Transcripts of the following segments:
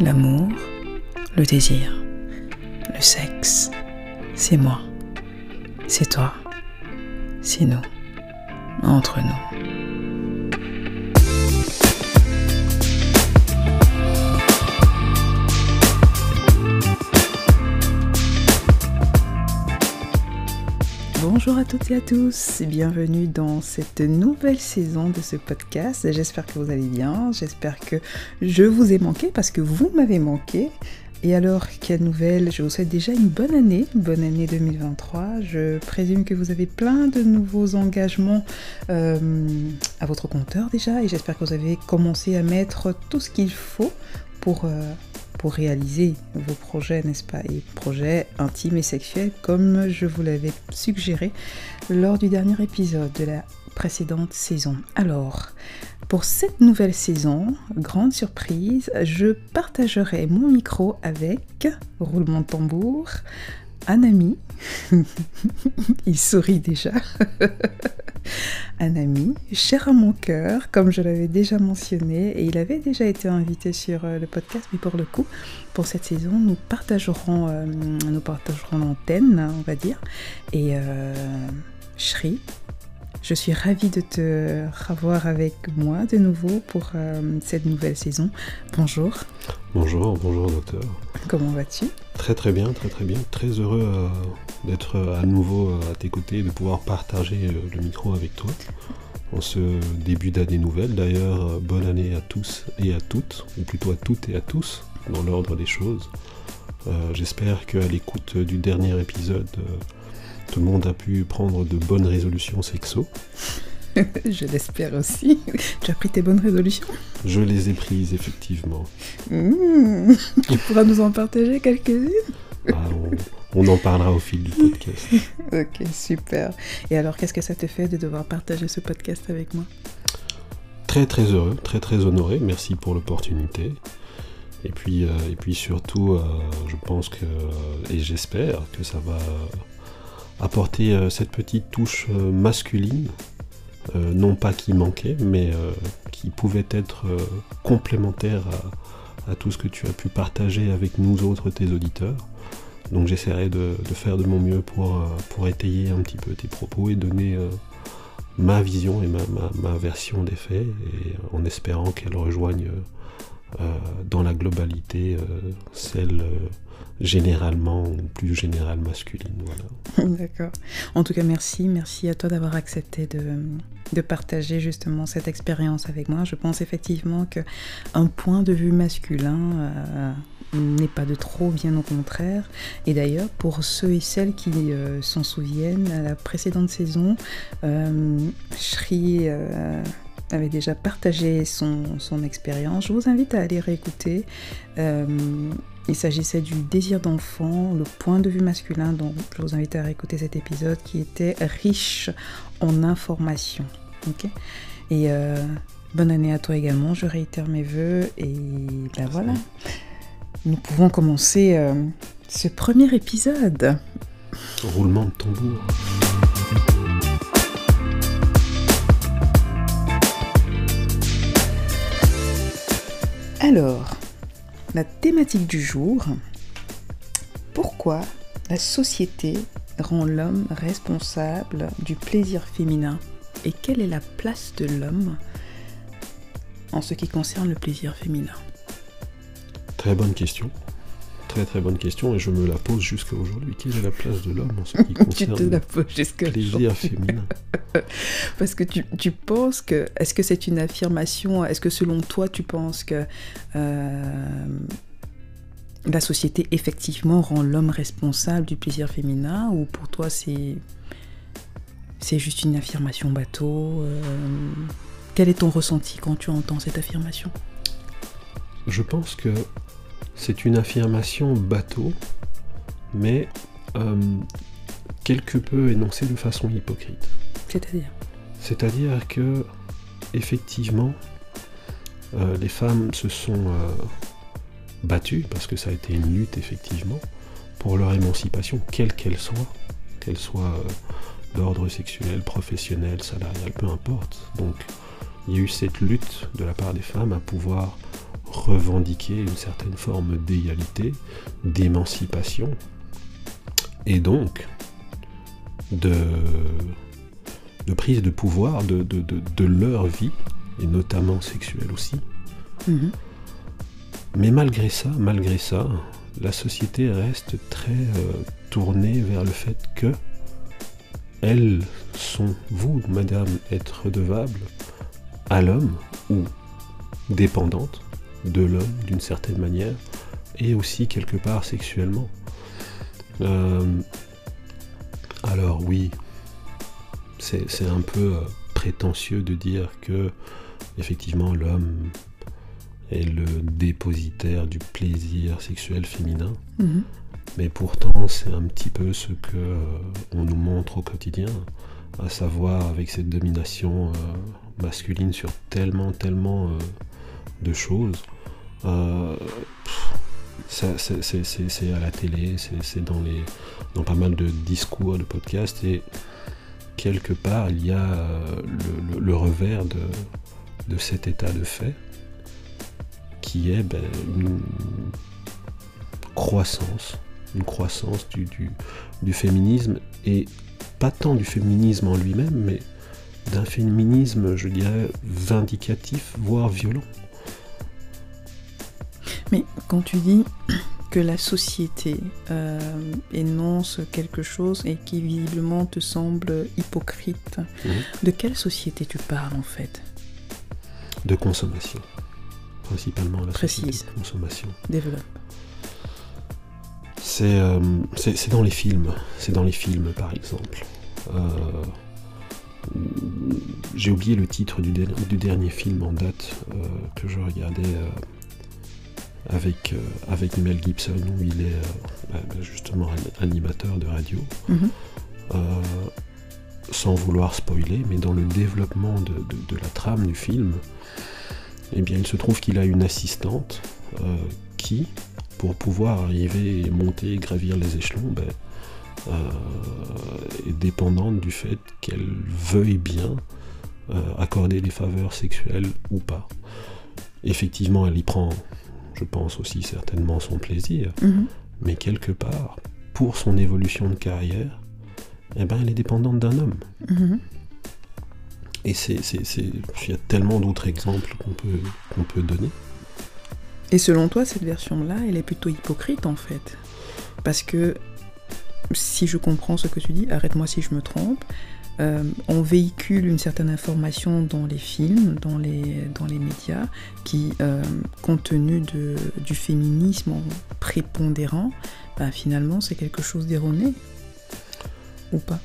L'amour, le désir, le sexe, c'est moi, c'est toi, c'est nous, entre nous. Bonjour à toutes et à tous et bienvenue dans cette nouvelle saison de ce podcast. J'espère que vous allez bien, j'espère que je vous ai manqué parce que vous m'avez manqué. Et alors, quelle nouvelle Je vous souhaite déjà une bonne année, bonne année 2023. Je présume que vous avez plein de nouveaux engagements euh, à votre compteur déjà et j'espère que vous avez commencé à mettre tout ce qu'il faut pour... Euh, pour réaliser vos projets, n'est-ce pas Et projets intimes et sexuels, comme je vous l'avais suggéré lors du dernier épisode de la précédente saison. Alors, pour cette nouvelle saison, grande surprise, je partagerai mon micro avec, roulement de tambour, un ami. Il sourit déjà. un ami, cher à mon cœur, comme je l'avais déjà mentionné, et il avait déjà été invité sur euh, le podcast, mais pour le coup, pour cette saison, nous partagerons, euh, nous partagerons l'antenne, on va dire. Et euh, Shri, je suis ravie de te revoir avec moi de nouveau pour euh, cette nouvelle saison. Bonjour. Bonjour, bonjour docteur. Comment vas-tu? Très très bien, très très bien. Très heureux d'être à nouveau euh, à tes côtés et de pouvoir partager euh, le micro avec toi en ce début d'année nouvelle. D'ailleurs, euh, bonne année à tous et à toutes, ou plutôt à toutes et à tous, dans l'ordre des choses. Euh, J'espère qu'à l'écoute du dernier épisode, euh, tout le monde a pu prendre de bonnes résolutions sexo. Je l'espère aussi. Tu as pris tes bonnes résolutions? Je les ai prises effectivement. Mmh. Tu pourras nous en partager quelques-unes? Ah, on, on en parlera au fil du podcast. Ok, super. Et alors, qu'est-ce que ça te fait de devoir partager ce podcast avec moi? Très très heureux, très très honoré. Merci pour l'opportunité. Et puis, euh, et puis surtout, euh, je pense que, et j'espère que ça va apporter euh, cette petite touche euh, masculine, euh, non pas qui manquait, mais euh, qui pouvait être euh, complémentaire à, à tout ce que tu as pu partager avec nous autres, tes auditeurs. Donc j'essaierai de, faire de mon mieux pour, euh, pour étayer un petit peu tes propos et donner euh, ma vision et ma, ma- version des faits, en espérant qu'elle rejoigne euh, dans la globalité celle généralement ou plus générale masculine. D'accord. En tout cas, merci. Merci à toi d'avoir accepté de, de partager justement cette expérience avec moi. Je pense effectivement que un point de vue masculin n'est pas de trop, bien au contraire. Et d'ailleurs, pour ceux et celles qui euh, s'en souviennent, à la précédente saison, euh, Shri euh, avait déjà partagé son, son expérience. Je vous invite à aller réécouter. Euh, il s'agissait du désir d'enfant, le point de vue masculin, donc je vous invite à réécouter cet épisode qui était riche en informations. ok et bonne année à toi également, je réitère mes voeux et ben voilà, nous pouvons commencer euh, ce premier épisode. Roulement de tambour. Alors, la thématique du jour, pourquoi la société rend l'homme responsable du plaisir féminin et quelle est la place de l'homme en ce qui concerne le plaisir féminin? Très bonne question. Très très bonne question et je me la pose jusqu'à aujourd'hui. Quelle est la place de l'homme en ce qui Tu te concerne la le poses plaisir féminin Parce que tu, tu penses que. Est-ce que c'est une affirmation? Est-ce que selon toi, tu penses que euh, la société effectivement rend l'homme responsable du plaisir féminin? Ou pour toi, c'est. C'est juste une affirmation bateau euh, Quel est ton ressenti quand tu entends cette affirmation? Je pense que c'est une affirmation bateau, mais euh, quelque peu énoncée de façon hypocrite. C'est-à-dire? C'est-à-dire que, effectivement, euh, les femmes se sont euh, battues, parce que ça a été une lutte, effectivement, pour leur émancipation, quelle qu'elle soit, qu'elle soit d'ordre sexuel, professionnel, salarial, peu importe. Donc, il y a eu cette lutte de la part des femmes à pouvoir revendiquer une certaine forme d'égalité, d'émancipation, et donc de, de prise de pouvoir de, de, leur vie, et notamment sexuelle aussi. Mhm. Mais malgré ça, malgré ça, la société reste très euh, tournée vers le fait que elles sont, vous, madame, être redevable à l'homme ou dépendante de l'homme d'une certaine manière et aussi quelque part sexuellement. Euh, alors oui, c'est un peu euh, prétentieux de dire que effectivement l'homme est le dépositaire du plaisir sexuel féminin. Mhm. Mais pourtant, c'est un petit peu ce que euh, on nous montre au quotidien, à savoir avec cette domination euh, masculine sur tellement, tellement euh, de choses. C'est à la télé, c'est dans, les, dans pas mal de discours, de podcasts, et quelque part, il y a le, revers de, cet état de fait qui est ben, une croissance, une croissance du, féminisme, et pas tant du féminisme en lui-même, mais d'un féminisme, je dirais, vindicatif, voire violent. Quand tu dis que la société euh, énonce quelque chose et qui visiblement te semble hypocrite, mhm. de quelle société tu parles en fait? De consommation principalement la Précise. consommation. Développe. Euh, c'est dans les films. C'est dans les films, par exemple. Euh, j'ai oublié le titre du, du, dernier film en date euh, que je regardais avec, avec Mel Gibson, où il est bah, justement animateur de radio. Mhm. sans vouloir spoiler, mais dans le développement de, de la trame du film, eh bien il se trouve qu'il a une assistante euh, qui, pour pouvoir arriver et monter et gravir les échelons, ben, euh, est dépendante du fait qu'elle veuille bien euh, accorder des faveurs sexuelles ou pas. Effectivement, elle y prend, je pense aussi certainement son plaisir, mhm. mais quelque part, pour son évolution de carrière, eh ben, elle est dépendante d'un homme. Et c'est, il y a tellement d'autres exemples qu'on peut, qu'on peut donner. Et selon toi, cette version-là, elle est plutôt hypocrite en fait? Parce que, si je comprends ce que tu dis, arrête-moi si je me trompe, euh, on véhicule une certaine information dans les films, dans les, médias, qui, euh, compte tenu de, du féminisme prépondérant, bah, finalement c'est quelque chose d'erroné. Ou pas?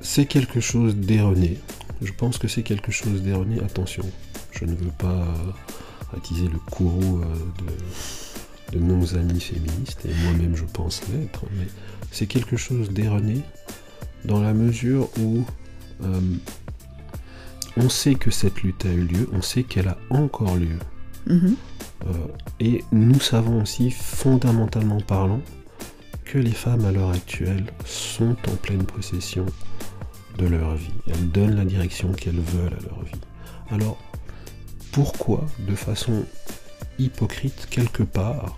C'est quelque chose d'erroné. Je pense que c'est quelque chose d'erroné. Attention, je ne veux pas attiser le courroux euh, de, nos amis féministes, et moi-même je pense l'être, mais c'est quelque chose d'erroné dans la mesure où euh, on sait que cette lutte a eu lieu, on sait qu'elle a encore lieu. Mm-hmm. Euh, et nous savons aussi, fondamentalement parlant, que les femmes à l'heure actuelle sont en pleine possession de leur vie. Elles donnent la direction qu'elles veulent à leur vie. Alors, pourquoi, de façon hypocrite quelque part,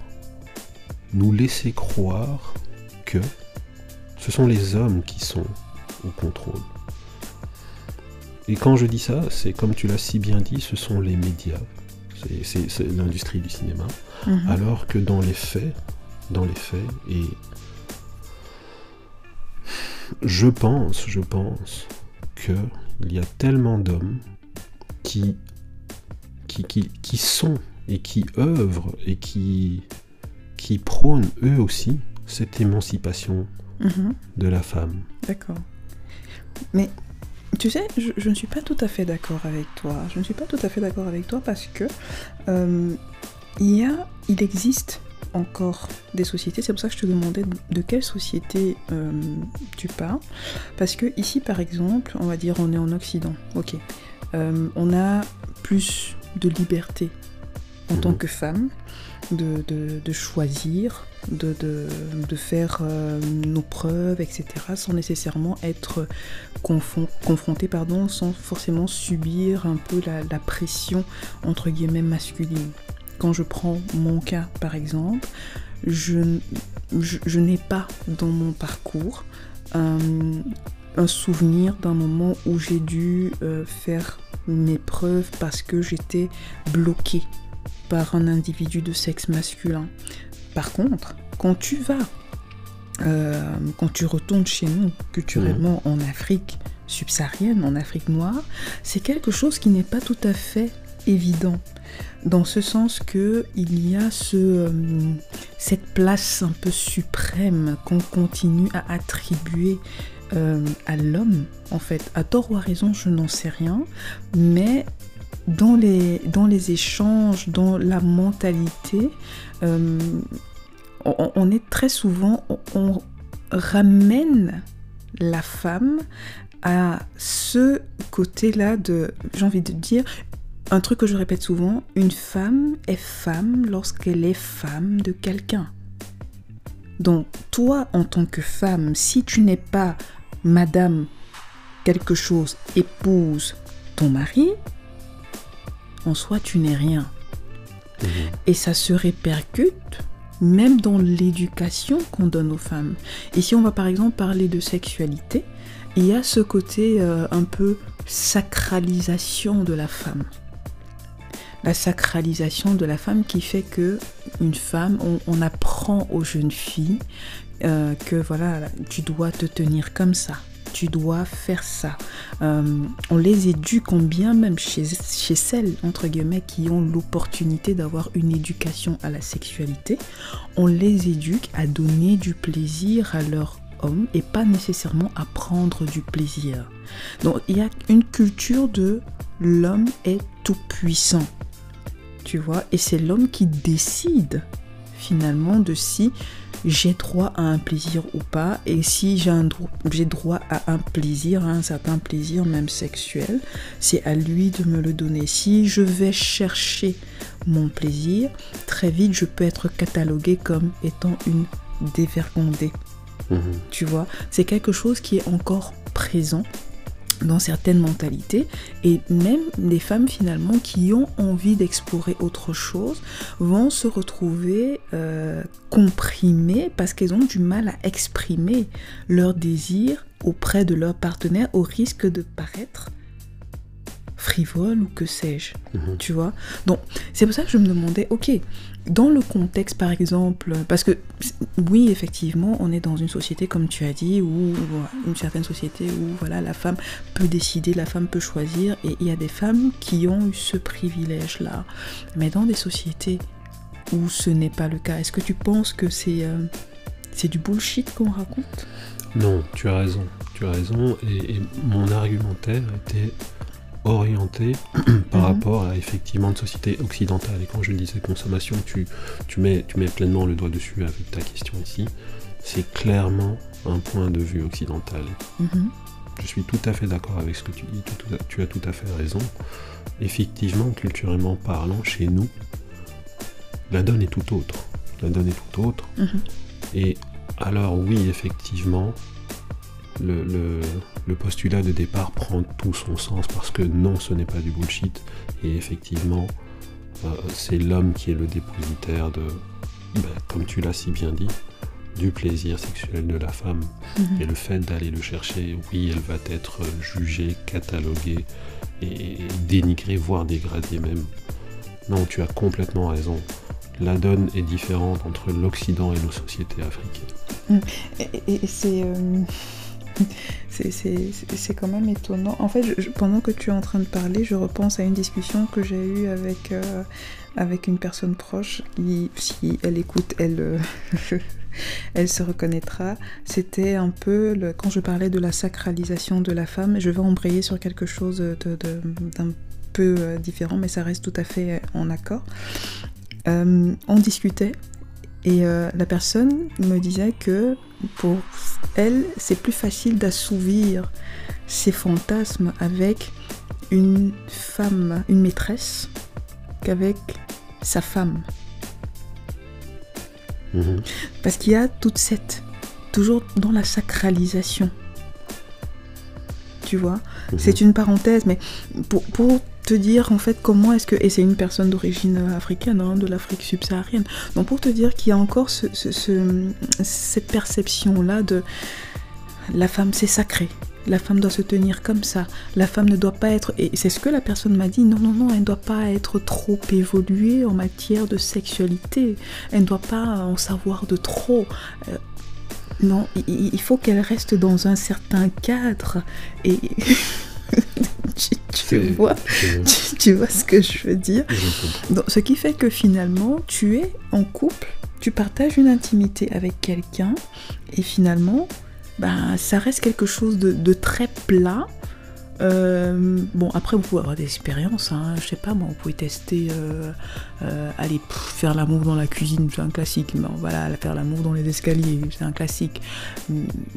nous laisser croire que ce sont les hommes qui sont au contrôle. Et quand je dis ça, c'est comme tu l'as si bien dit, ce sont les médias, c'est l'industrie du cinéma, mhm. alors que dans les faits, dans les faits, et je pense, je pense qu'il y a tellement d'hommes qui, qui, qui, sont et qui œuvrent et qui, qui prônent eux aussi cette émancipation mhm. de la femme. D'accord. Mais tu sais, je, ne suis pas tout à fait d'accord avec toi. Je ne suis pas tout à fait d'accord avec toi parce que euh, il y a, il existe encore des sociétés. C'est pour ça que je te demandais de quelle société euh, tu parles. Parce que ici, par exemple, on va dire on est en Occident. Ok. Euh, on a plus de liberté en tant mhm. que femme de, choisir de, de, faire euh, nos preuves, etc., sans nécessairement être confronté, pardon, sans forcément subir un peu la, pression, entre guillemets, masculine. Quand je prends mon cas, par exemple, je, je, n'ai pas dans mon parcours un souvenir d'un moment où j'ai dû euh, faire mes preuves parce que j'étais bloquée par un individu de sexe masculin. Par contre, quand tu vas, euh, quand tu retournes chez nous, culturellement en Afrique subsaharienne, en Afrique noire, c'est quelque chose qui n'est pas tout à fait évident. Dans ce sens que il y a ce, euh, cette place un peu suprême qu'on continue à attribuer euh, à l'homme, en fait. À tort ou à raison, je n'en sais rien. Mais dans les, dans les échanges, dans la mentalité, euh, on, est très souvent, on, ramène la femme à ce côté-là de, j'ai envie de dire, un truc que je répète souvent, une femme est femme lorsqu'elle est femme de quelqu'un. Donc toi, en tant que femme, si tu n'es pas Madame quelque chose épouse ton mari, en soi tu n'es rien. Mhm. Et ça se répercute même dans l'éducation qu'on donne aux femmes. Et si on va par exemple parler de sexualité, il y a ce côté euh, un peu sacralisation de la femme. La sacralisation de la femme qui fait que une femme, on apprend aux jeunes filles euh, que voilà, tu dois te tenir comme ça, tu dois faire ça. Euh, on les éduque bien même chez, chez celles, entre guillemets, qui ont l'opportunité d'avoir une éducation à la sexualité, on les éduque à donner du plaisir à leur homme et pas nécessairement à prendre du plaisir. Donc il y a une culture de l'homme est tout puissant. Tu vois, et c'est l'homme qui décide finalement de si j'ai droit à un plaisir ou pas. Et si j'ai droit à un plaisir, à un certain plaisir même sexuel, c'est à lui de me le donner. Si je vais chercher mon plaisir, très vite je peux être catalogué comme étant une dévergondée. Mhm. Tu vois, c'est quelque chose qui est encore présent dans certaines mentalités et même les femmes finalement qui ont envie d'explorer autre chose vont se retrouver euh, comprimées parce qu'elles ont du mal à exprimer leur désir auprès de leur partenaire au risque de paraître frivole ou que sais-je, mhm. tu vois. Donc, c'est pour ça que je me demandais, ok, dans le contexte par exemple, parce que oui, effectivement, on est dans une société, comme tu as dit, où une certaine société où voilà, la femme peut décider, la femme peut choisir, et il y a des femmes qui ont eu ce privilège-là. Mais dans des sociétés où ce n'est pas le cas, est-ce que tu penses que c'est euh, c'est du bullshit qu'on raconte? Non, tu as raison, tu as raison, et mon argumentaire était orienté par mhm. rapport à effectivement une société occidentale. Et quand je disais consommation, tu, tu, mets, tu mets pleinement le doigt dessus avec ta question ici. C'est clairement un point de vue occidental. Mhm. Je suis tout à fait d'accord avec ce que tu dis, tu, as tout à fait raison. Effectivement, culturellement parlant, chez nous, la donne est tout autre. La donne est tout autre. Mhm. Et alors oui, effectivement, le, postulat de départ prend tout son sens parce que non, ce n'est pas du bullshit. Et effectivement, euh, c'est l'homme qui est le dépositaire de, ben, comme tu l'as si bien dit, du plaisir sexuel de la femme. Mhm. Et le fait d'aller le chercher, oui, elle va être jugée, cataloguée et dénigrée, voire dégradée même. Non, tu as complètement raison. La donne est différente entre l'Occident et nos sociétés africaines. Mm. Et, c'est... Euh, c'est quand même étonnant. En fait, pendant que tu es en train de parler, je repense à une discussion que j'ai eue avec, euh, avec une personne proche. Si elle écoute, elle, euh, elle se reconnaîtra. C'était un peu, quand je parlais de la sacralisation de la femme, je vais embrayer sur quelque chose d'un de, peu euh, différent, mais ça reste tout à fait en accord. on discutait et la personne me disait que pour elle, c'est plus facile d'assouvir ses fantasmes avec une femme, une maîtresse, qu'avec sa femme. Mhm. Parce qu'il y a toute cette. toujours dans la sacralisation. Tu vois? Mhm. C'est une parenthèse, mais pour, pour te dire en fait comment est-ce que. Et c'est une personne d'origine africaine, hein, de l'Afrique subsaharienne. Donc pour te dire qu'il y a encore ce, ce- ce- cette perception-là de. La femme, c'est sacré. La femme doit se tenir comme ça. La femme ne doit pas être. Et c'est ce que la personne m'a dit. Non, non, non, elle ne doit pas être trop évoluée en matière de sexualité. Elle ne doit pas en savoir de trop. Euh, non, i- i- il faut qu'elle reste dans un certain cadre. Et. tu, vois, Je, tu, tu vois ce que je veux dire je comprends. donc, ce qui fait que finalement, tu es en couple, tu partages une intimité avec quelqu'un, et finalement, ben, ça reste quelque chose de, de très plat. Euh, bon, après, vous pouvez avoir des expériences, hein, je sais pas, moi, vous pouvez tester, euh, euh, aller pff, faire l'amour dans la cuisine, c'est un classique. Bon, voilà, faire l'amour dans les escaliers, c'est un classique.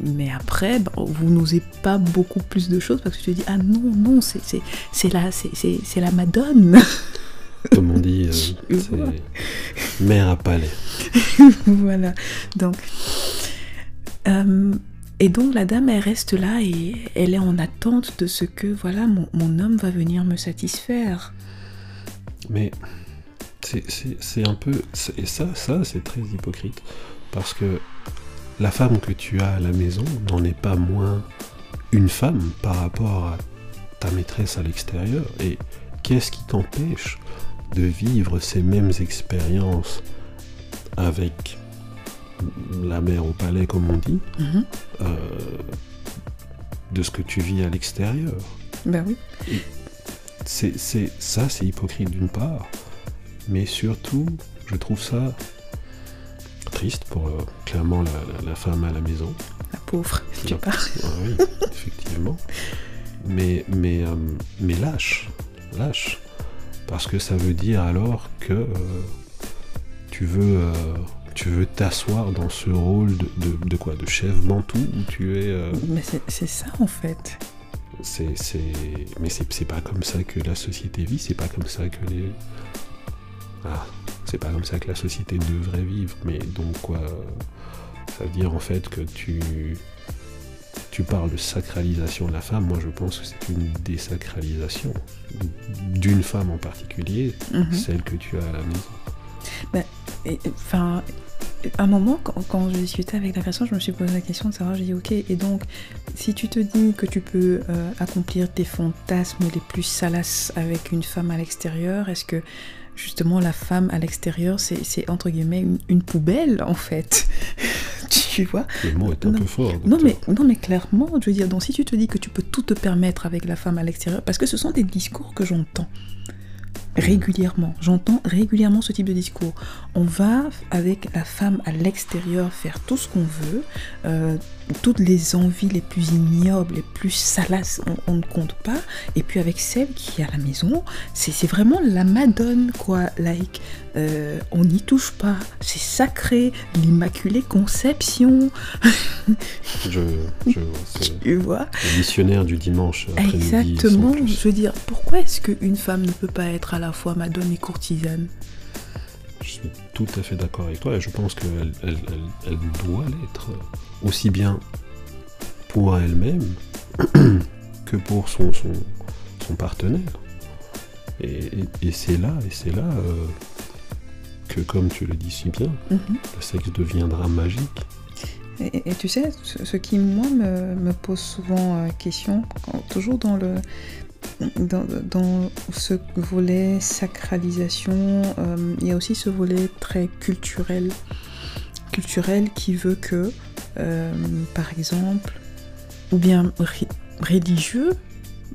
Mais après, vous n'osez pas beaucoup plus de choses parce que tu te dis, ah non, non, c'est la, c'est- la Madone. Comme on dit, c'est mère à palais. voilà. Donc, et donc la dame, elle reste là et elle est en attente de ce que, voilà, mon, homme va venir me satisfaire. Mais c'est- un peu. Et ça c'est très hypocrite. Parce que la femme que tu as à la maison n'en est pas moins une femme par rapport à ta maîtresse à l'extérieur. Et qu'est-ce qui t'empêche de vivre ces mêmes expériences avec la mère au palais, comme on dit, Mhm. euh, de ce que tu vis à l'extérieur Ben oui. c'est, ça, c'est hypocrite d'une part, mais surtout, je trouve ça triste pour euh, clairement la, la- la femme à la maison. La pauvre, tu La- parles. Ah oui, effectivement. Mais, mais, euh, mais lâche, lâche. Parce que ça veut dire alors que tu veux, tu veux t'asseoir dans ce rôle de, de, de quoi De chef mantou où tu es. euh, Mais c'est ça en fait. c'est. Mais c'est, pas comme ça que la société vit, c'est pas comme ça que les. Ah, c'est pas comme ça que la société devrait vivre. Mais donc, quoi. Ça veut dire en fait que tu. Tu parles de sacralisation de la femme, moi je pense que c'est une désacralisation d'une femme en particulier, Mhm. celle que tu as à la maison. Et, Enfin, un moment, quand, quand je discutais avec la personne, je me suis posé la question de savoir, j'ai dit, ok, et donc, si tu te dis que tu peux euh, accomplir tes fantasmes les plus salaces avec une femme à l'extérieur, est-ce que justement la femme à l'extérieur, c'est entre guillemets une, une poubelle, en fait? Tu vois? Le mot est un Non. peu fort. non mais, non mais clairement, je veux dire, donc si tu te dis que tu peux tout te permettre avec la femme à l'extérieur, parce que ce sont des discours que j'entends régulièrement, j'entends régulièrement ce type de discours. On va avec la femme à l'extérieur faire tout ce qu'on veut, euh, toutes les envies les plus ignobles, les plus salaces, on, on ne compte pas, et puis avec celle qui est à la maison, c'est vraiment la madone quoi, like, euh, on n'y touche pas, c'est sacré, l'immaculée conception, Je, je tu vois le missionnaire du dimanche Exactement. Je veux dire, pourquoi est-ce qu'une femme ne peut pas être à la fois madone et courtisane? Je suis tout à fait d'accord avec toi et je pense qu'elle elle, elle- elle doit l'être aussi bien pour elle-même que pour son, son, son partenaire. Et, et- et c'est là, et c'est là euh, que, comme tu le dis si bien, Mhm. le sexe deviendra magique. Et, et tu sais, ce, ce qui, moi, me, me pose souvent euh, question, toujours dans le. Dans, ce volet sacralisation, euh, il y a aussi ce volet très culturel. Culturel qui veut que, euh, par exemple, ou bien religieux,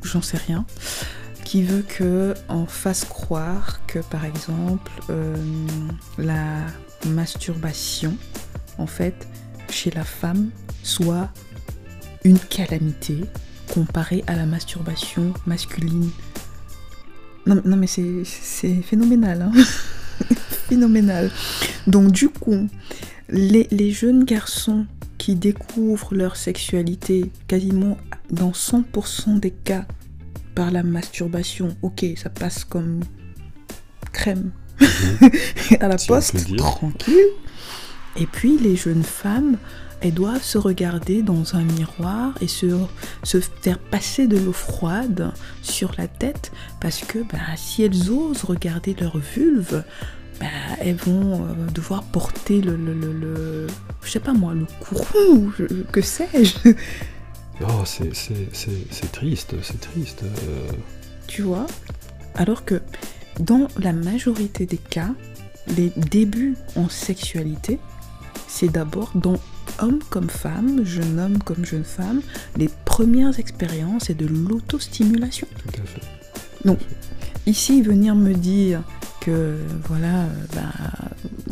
j'en sais rien, qui veut que on fasse croire que, par exemple, euh, la masturbation, en fait, chez la femme soit une calamité comparée à la masturbation masculine. Non, non mais c'est phénoménal. hein. phénoménal. Donc du coup, les, les jeunes garçons qui découvrent leur sexualité quasiment dans 100% des cas par la masturbation, ok, ça passe comme crème à la Si poste, tranquille. Et puis les jeunes femmes, elles doivent se regarder dans un miroir et se, se faire passer de l'eau froide sur la tête parce que bah, si elles osent regarder leur vulve, bah, elles vont euh, devoir porter le, le, le, le- je sais pas moi, le courroux, je- que sais-je, Oh, c'est triste, c'est triste. euh, tu vois? Alors que dans la majorité des cas, les débuts en sexualité, c'est d'abord dans homme comme femme, jeune homme comme jeune femme, les premières expériences et de l'autostimulation. tout à fait. Ici, venir me dire que voilà, bah,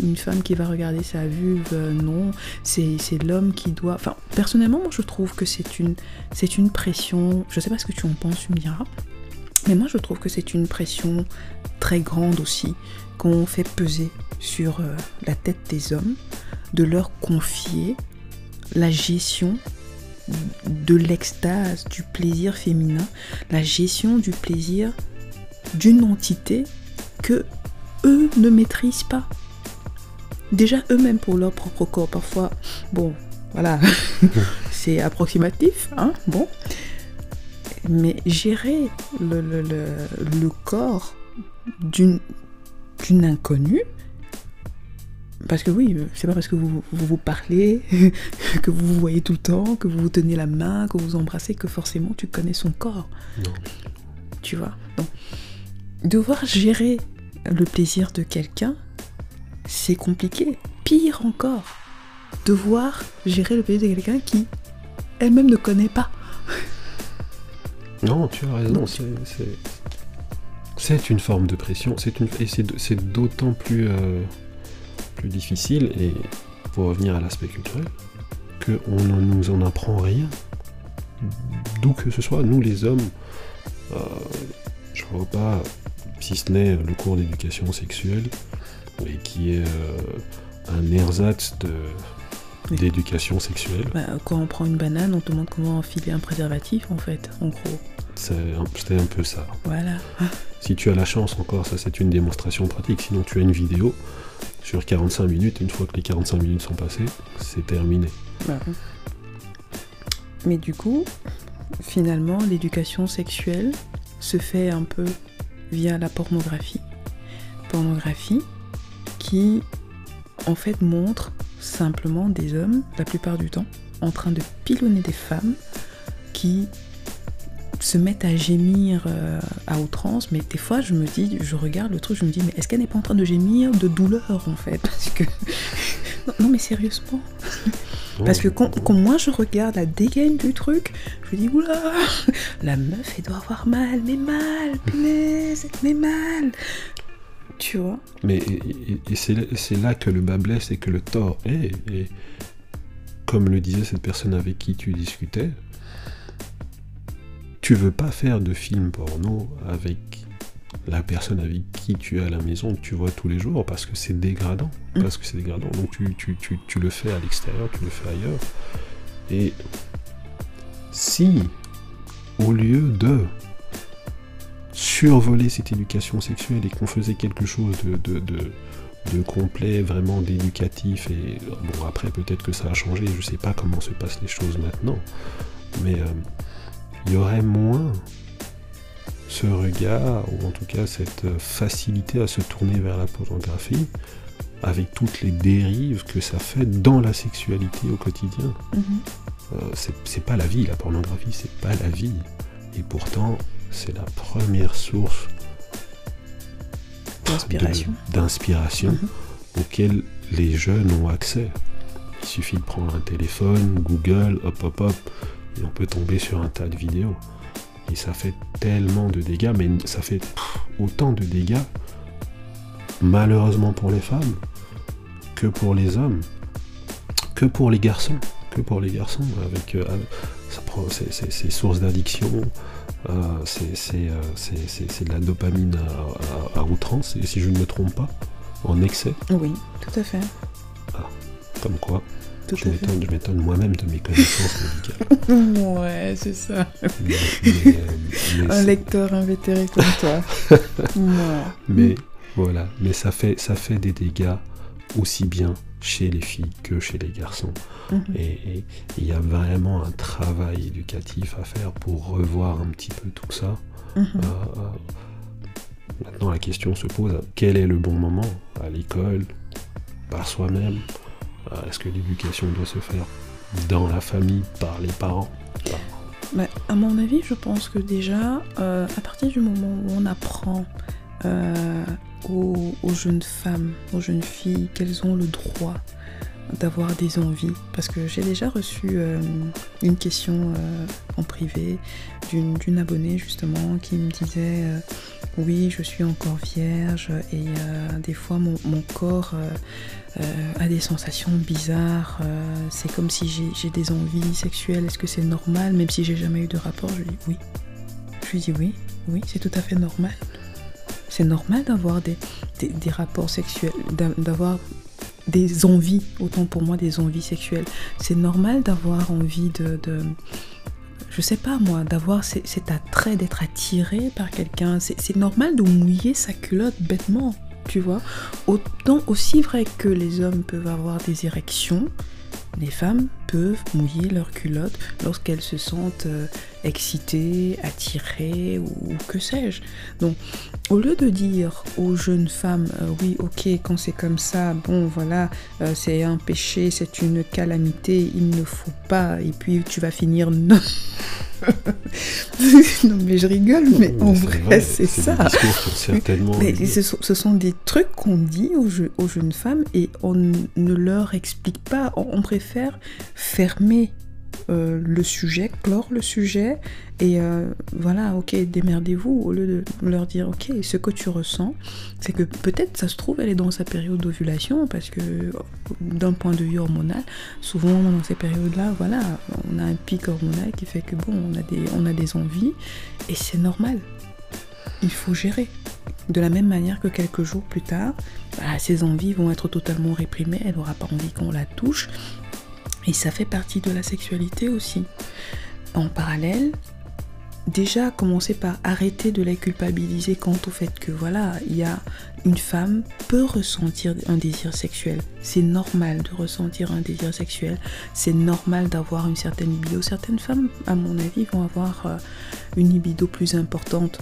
une femme qui va regarder sa vulve, euh, non, c'est l'homme qui doit. Enfin, personnellement, moi je trouve que c'est une, c'est une pression. Je sais pas ce que tu en penses, tu me diras. Mais moi je trouve que c'est une pression très grande aussi qu'on fait peser sur euh, la tête des hommes, de leur confier la gestion de l'extase, du plaisir féminin, la gestion du plaisir d'une entité que eux ne maîtrisent pas. Déjà eux-mêmes pour leur propre corps, parfois, bon, voilà, c'est approximatif, hein, bon. Mais gérer le, le- le- le corps d'une inconnue, parce que oui, c'est pas parce que vous vous, vous parlez, que vous vous voyez tout le temps, que vous vous tenez la main, que vous vous embrassez, que forcément tu connais son corps Non. tu vois. Donc, devoir gérer le plaisir de quelqu'un, c'est compliqué. Pire encore, devoir gérer le plaisir de quelqu'un qui elle-même ne connaît pas. Non, tu as raison, c'est- une forme de pression, c'est une, et c'est d'autant plus, euh, plus difficile, et pour revenir à l'aspect culturel, qu'on ne nous en apprend rien, d'où que ce soit, nous les hommes, euh, je vois pas, si ce n'est le cours d'éducation sexuelle, et qui est euh, un ersatz de- Oui. d'éducation sexuelle, Bah, quand on prend une banane, on te montre comment enfiler un préservatif, en fait, en gros. c'était un peu ça. Voilà. Si tu as la chance encore, ça c'est une démonstration pratique. Sinon, tu as une vidéo sur 45 minutes. Une fois que les 45 minutes sont passées, c'est terminé. Bah, Mais du coup, finalement, l'éducation sexuelle se fait un peu via la pornographie. Pornographie qui, en fait, montre simplement des hommes, la plupart du temps, en train de pilonner des femmes qui se mettent à gémir euh, à outrance, mais des fois je me dis, je regarde le truc, je me dis, mais est-ce qu'elle n'est pas en train de gémir de douleur en fait? Parce que. Non, non, mais sérieusement. Parce que quand, quand moi je regarde la dégaine du truc, je me dis oula, la meuf elle doit avoir mal, mais mal, punaise, mais mal. Tu vois Mais et, et- et c'est là- c'est là que le bas blesse et que le tort est. Et comme le disait cette personne avec qui tu discutais, tu veux pas faire de film porno avec la personne avec qui tu es à la maison, que tu vois tous les jours, parce que c'est dégradant. Mm. Parce que c'est dégradant. Donc tu, tu- tu- tu le fais à l'extérieur, tu le fais ailleurs. Et si, au lieu de survoler cette éducation sexuelle et qu'on faisait quelque chose de, de, de- de complet, vraiment d'éducatif, et bon après peut-être que ça a changé, je sais pas comment se passent les choses maintenant, mais euh, il y aurait moins ce regard, ou en tout cas cette euh, facilité à se tourner vers la pornographie, avec toutes les dérives que ça fait dans la sexualité au quotidien. Euh, c'est c'est pas la vie, la pornographie, c'est pas la vie. Et pourtant, c'est la première source D'inspiration. Mhm. auquel les jeunes ont accès. Il suffit de prendre un téléphone, Google, hop hop hop, et on peut tomber sur un tas de vidéos. Et ça fait tellement de dégâts, mais ça fait autant de dégâts, malheureusement pour les femmes, que pour les hommes, que pour les garçons, que pour les garçons, avec euh, ça prend- c'est- source d'addiction, euh, c'est euh, c'est- de la dopamine à, à- à outrance, et si je ne me trompe pas, en excès, Oui, tout à fait. comme quoi, Tout je m'étonne, moi-même de mes connaissances médicales. Ouais, c'est ça. Mais, mais, euh, mais Un lecteur invétéré comme toi. Ouais. mais voilà, mais ça fait, ça fait des dégâts aussi bien chez les filles que chez les garçons. Mhm. Et il y a vraiment un travail éducatif à faire pour revoir un petit peu tout ça. Mhm. Euh, euh, maintenant, la question se pose quel est le bon moment À l'école Par soi-même? Euh, Est-ce que l'éducation doit se faire dans la famille, par les parents? Par- Bah, à mon avis, je pense que déjà, euh, à partir du moment où on apprend euh, aux, jeunes femmes, aux jeunes filles, qu'elles ont le droit d'avoir des envies, parce que j'ai déjà reçu euh, une question euh, en privé d'une abonnée justement qui me disait euh, oui je suis encore vierge et des fois mon, corps a des sensations bizarres, c'est comme si j'ai des envies sexuelles, est-ce que c'est normal? Même si j'ai jamais eu de rapport, je lui dis oui. Je lui dis oui, oui, c'est tout à fait normal. C'est normal d'avoir des, des, rapports sexuels, d'a- d'avoir des envies, autant pour moi des envies sexuelles. C'est normal d'avoir envie de, de- je sais pas moi, d'avoir cet attrait, d'être attiré par quelqu'un. C'est normal de mouiller sa culotte bêtement, tu vois. Autant aussi vrai que les hommes peuvent avoir des érections, les femmes peuvent mouiller leur culotte lorsqu'elles se sentent euh, excitées, attirées ou que sais-je. Donc, au lieu de dire aux jeunes femmes, euh, oui, ok, quand c'est comme ça, bon, voilà, euh, c'est un péché, c'est une calamité, il ne faut pas, et puis tu vas finir. Non, non mais je rigole, mais en vrai, c'est ça. certainement. Mais ce sont, ce sont des trucs qu'on dit aux, je- aux jeunes femmes et on ne leur explique pas. On, on préfère fermer euh, le sujet, clore le sujet et euh, voilà, ok, démerdez-vous au lieu de leur dire, ok, ce que tu ressens, c'est que peut-être ça se trouve, elle est dans sa période d'ovulation parce que d'un point de vue hormonal, souvent dans ces périodes-là, voilà, on a un pic hormonal qui fait que bon, on a des, on a des envies et c'est normal. Il faut gérer. De la même manière que quelques jours plus tard, bah, ses envies vont être totalement réprimées, elle n'aura pas envie qu'on la touche. Et ça fait partie de la sexualité aussi. En parallèle, déjà commencer par arrêter de la culpabiliser quant au fait que voilà, il y a une femme peut ressentir un désir sexuel. C'est normal de ressentir un désir sexuel. C'est normal d'avoir une certaine libido. Certaines femmes, à mon avis, vont avoir euh, une libido plus importante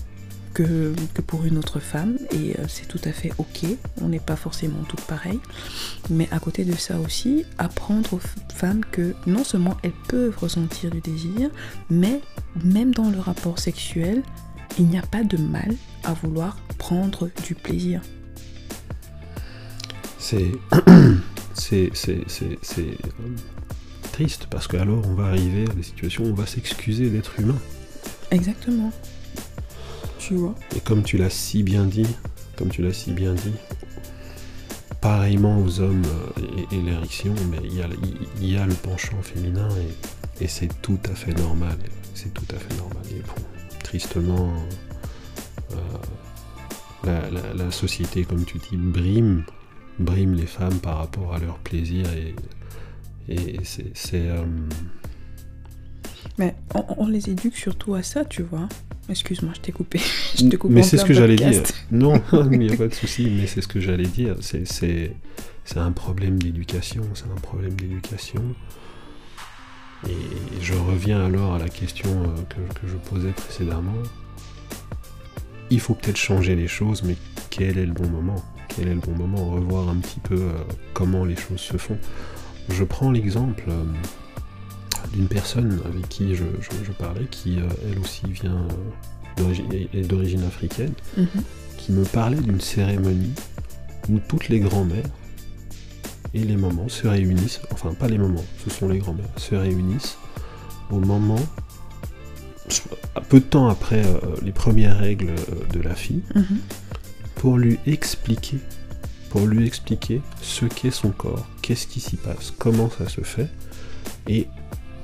que, que pour une autre femme et euh, c'est tout à fait ok, on n'est pas forcément toutes pareilles, mais à côté de ça aussi, apprendre aux femmes que non seulement elles peuvent ressentir du désir, mais même dans le rapport sexuel, il n'y a pas de mal à vouloir prendre du plaisir. C'est. c'est. C'est. C'est. c'est, triste parce que alors on va arriver à des situations où on va s'excuser d'être humain. Exactement. Tu vois Et comme tu l'as si bien dit, comme tu l'as si bien dit, pareillement aux hommes euh, et, et l'érection, mais il y, a, il y a le penchant féminin et, et c'est tout à fait normal. C'est tout à fait normal. Et bon, tristement, euh, la, la- la société, comme tu dis, brime, brime les femmes par rapport à leur plaisir et, et c'est. c'est, euh, Mais on, on les éduque surtout à ça, tu vois. Excuse-moi, je t'ai coupé. je te coupe Mais c'est ce que j'allais dire. Non, il n'y a pas de souci, mais c'est ce que j'allais dire. C'est un problème d'éducation, c'est un problème d'éducation. Et je reviens alors à la question euh, que, que je posais précédemment. Il faut peut-être changer les choses, mais quel est le bon moment? Quel est le bon moment? Revoir un petit peu euh, comment les choses se font. Je prends l'exemple euh, d'une personne avec qui je, je- je parlais, qui euh, elle aussi vient euh, d'origine, est d'origine africaine, Mhm. qui me parlait d'une cérémonie où toutes les grands-mères et les mamans se réunissent, enfin pas les mamans, ce sont les grands-mères, se réunissent au moment, peu de temps après euh, les premières règles de la fille, Mhm. pour lui expliquer, pour lui expliquer ce qu'est son corps, qu'est-ce qui s'y passe, comment ça se fait, et